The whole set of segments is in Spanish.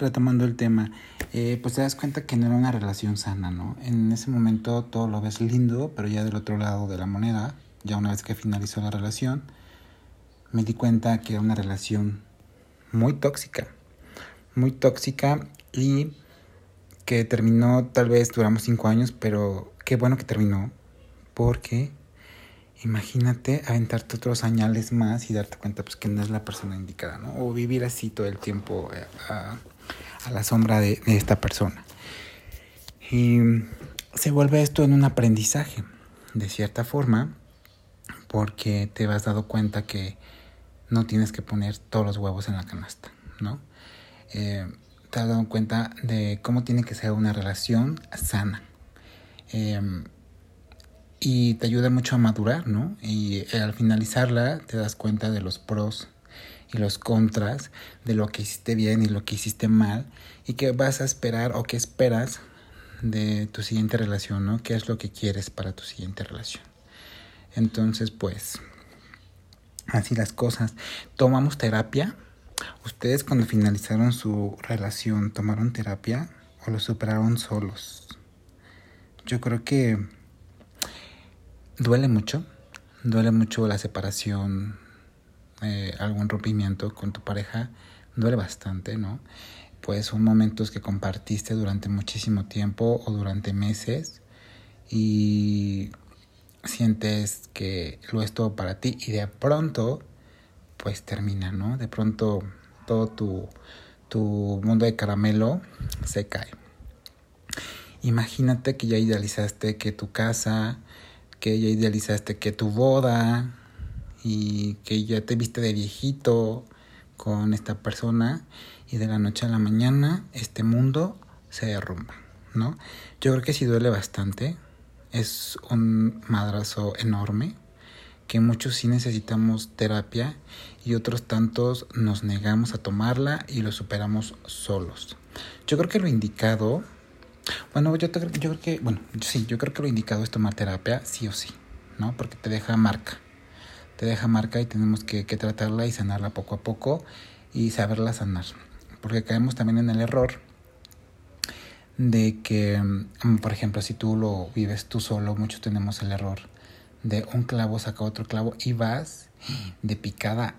retomando el tema, eh, pues te das cuenta que no era una relación sana, ¿no? En ese momento todo lo ves lindo, pero ya del otro lado de la moneda, ya una vez que finalizó la relación, me di cuenta que era una relación muy tóxica, muy tóxica y que terminó, tal vez duramos cinco años, pero qué bueno que terminó, porque imagínate aventarte otros añales más y darte cuenta pues que no es la persona indicada, ¿no? O vivir así todo el tiempo eh, a, a la sombra de, esta persona. Y se vuelve esto en un aprendizaje, de cierta forma, porque te has dado cuenta que no tienes que poner todos los huevos en la canasta, ¿no? Eh, te has dado cuenta de cómo tiene que ser una relación sana. Eh, y te ayuda mucho a madurar, ¿no? Y al finalizarla te das cuenta de los pros y los contras, de lo que hiciste bien y lo que hiciste mal, y qué vas a esperar o qué esperas de tu siguiente relación, ¿no? ¿Qué es lo que quieres para tu siguiente relación? Entonces, pues, así las cosas. Tomamos terapia. ¿Ustedes cuando finalizaron su relación tomaron terapia o lo superaron solos? Yo creo que duele mucho, duele mucho la separación, eh, algún rompimiento con tu pareja, duele bastante, ¿no? Pues son momentos que compartiste durante muchísimo tiempo o durante meses y sientes que lo es todo para ti y de pronto pues termina, ¿no? De pronto todo tu, tu mundo de caramelo se cae. Imagínate que ya idealizaste que tu casa, que ya idealizaste que tu boda y que ya te viste de viejito con esta persona y de la noche a la mañana este mundo se derrumba, ¿no? Yo creo que sí duele bastante, es un madrazo enorme que muchos sí necesitamos terapia y otros tantos nos negamos a tomarla y lo superamos solos. Yo creo que lo indicado bueno, yo, te, yo creo que, bueno, sí, yo creo que lo indicado es tomar terapia, sí o sí, ¿no? Porque te deja marca, te deja marca y tenemos que, tratarla y sanarla poco a poco y saberla sanar. Porque caemos también en el error de que, mm, por ejemplo, si tú lo vives tú solo, muchos tenemos el error de un clavo saca otro clavo y vas de picada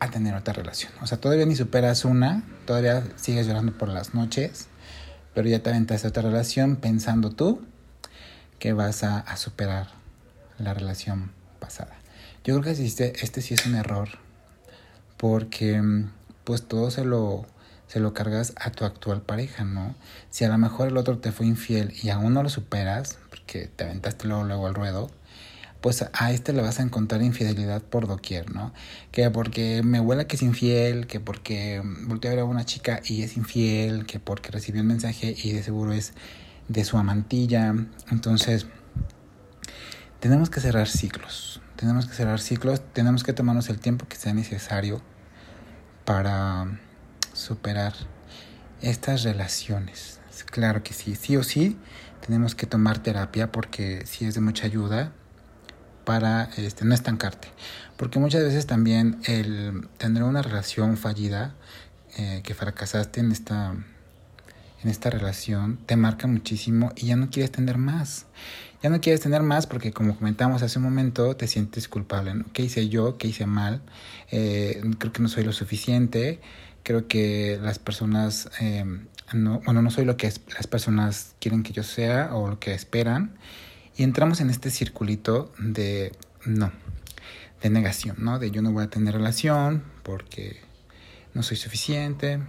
a tener otra relación. O sea, todavía ni superas una, todavía sigues llorando por las noches pero ya te aventaste otra relación pensando tú que vas a, a superar la relación pasada. Yo creo que este, este sí es un error porque pues todo se lo, se lo cargas a tu actual pareja, ¿no? Si a lo mejor el otro te fue infiel y aún no lo superas, porque te aventaste luego, luego al ruedo, pues a este le vas a encontrar infidelidad por doquier, ¿no? Que porque me huela que es infiel, que porque volteó a ver a una chica y es infiel, que porque recibió un mensaje y de seguro es de su amantilla. Entonces, tenemos que cerrar ciclos, tenemos que cerrar ciclos, tenemos que tomarnos el tiempo que sea necesario para superar estas relaciones. Claro que sí, sí o sí, tenemos que tomar terapia porque sí es de mucha ayuda para este, no estancarte. Porque muchas veces también el tener una relación fallida, eh, que fracasaste en esta, en esta relación, te marca muchísimo y ya no quieres tener más. Ya no quieres tener más porque como comentamos hace un momento, te sientes culpable. ¿no? ¿Qué hice yo? ¿Qué hice mal? Eh, creo que no soy lo suficiente. Creo que las personas, eh, no, bueno, no soy lo que las personas quieren que yo sea o lo que esperan. Y entramos en este circulito de no, de negación, ¿no? De yo no voy a tener relación porque no soy suficiente,